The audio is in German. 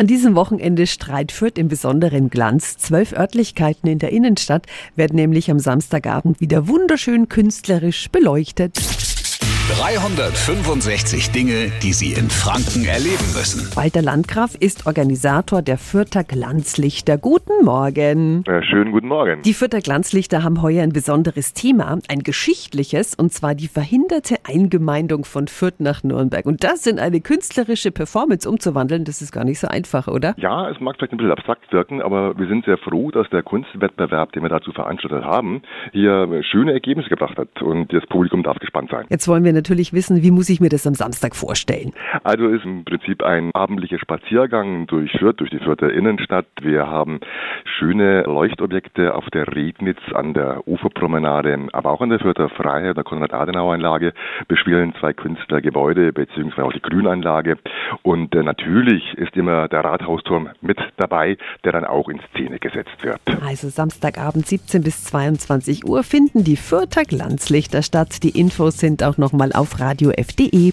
An diesem Wochenende strahlt Fürth im besonderen Glanz. Zwölf Örtlichkeiten in der Innenstadt werden nämlich am Samstagabend wieder wunderschön künstlerisch beleuchtet. 365 Dinge, die Sie in Franken erleben müssen. Walter Landgraf ist Organisator der Fürther Glanzlichter. Guten Morgen. Ja, schönen guten Morgen. Die Fürther Glanzlichter haben heuer ein besonderes Thema, ein geschichtliches, und zwar die verhinderte Eingemeindung von Fürth nach Nürnberg. Und das in eine künstlerische Performance umzuwandeln, das ist gar nicht so einfach, oder? Ja, es mag vielleicht ein bisschen abstrakt wirken, aber wir sind sehr froh, dass der Kunstwettbewerb, den wir dazu veranstaltet haben, hier schöne Ergebnisse gebracht hat. Und das Publikum darf gespannt sein. Jetzt wollen wir natürlich wissen, wie muss ich mir das am Samstag vorstellen? Also ist im Prinzip ein abendlicher Spaziergang durch Fürth, durch die Fürther Innenstadt. Wir haben schöne Leuchtobjekte auf der Regnitz, an der Uferpromenade, aber auch an der Fürther Freiheit, der Konrad-Adenauer-Anlage bespielen zwei Künstler Gebäude beziehungsweise auch die Grünanlage. Und äh, natürlich ist immer der Rathausturm mit dabei, der dann auch in Szene gesetzt wird. Also Samstagabend 17 bis 22 Uhr finden die Fürther Glanzlichter statt. Die Infos sind auch nochmal auf radiof.de.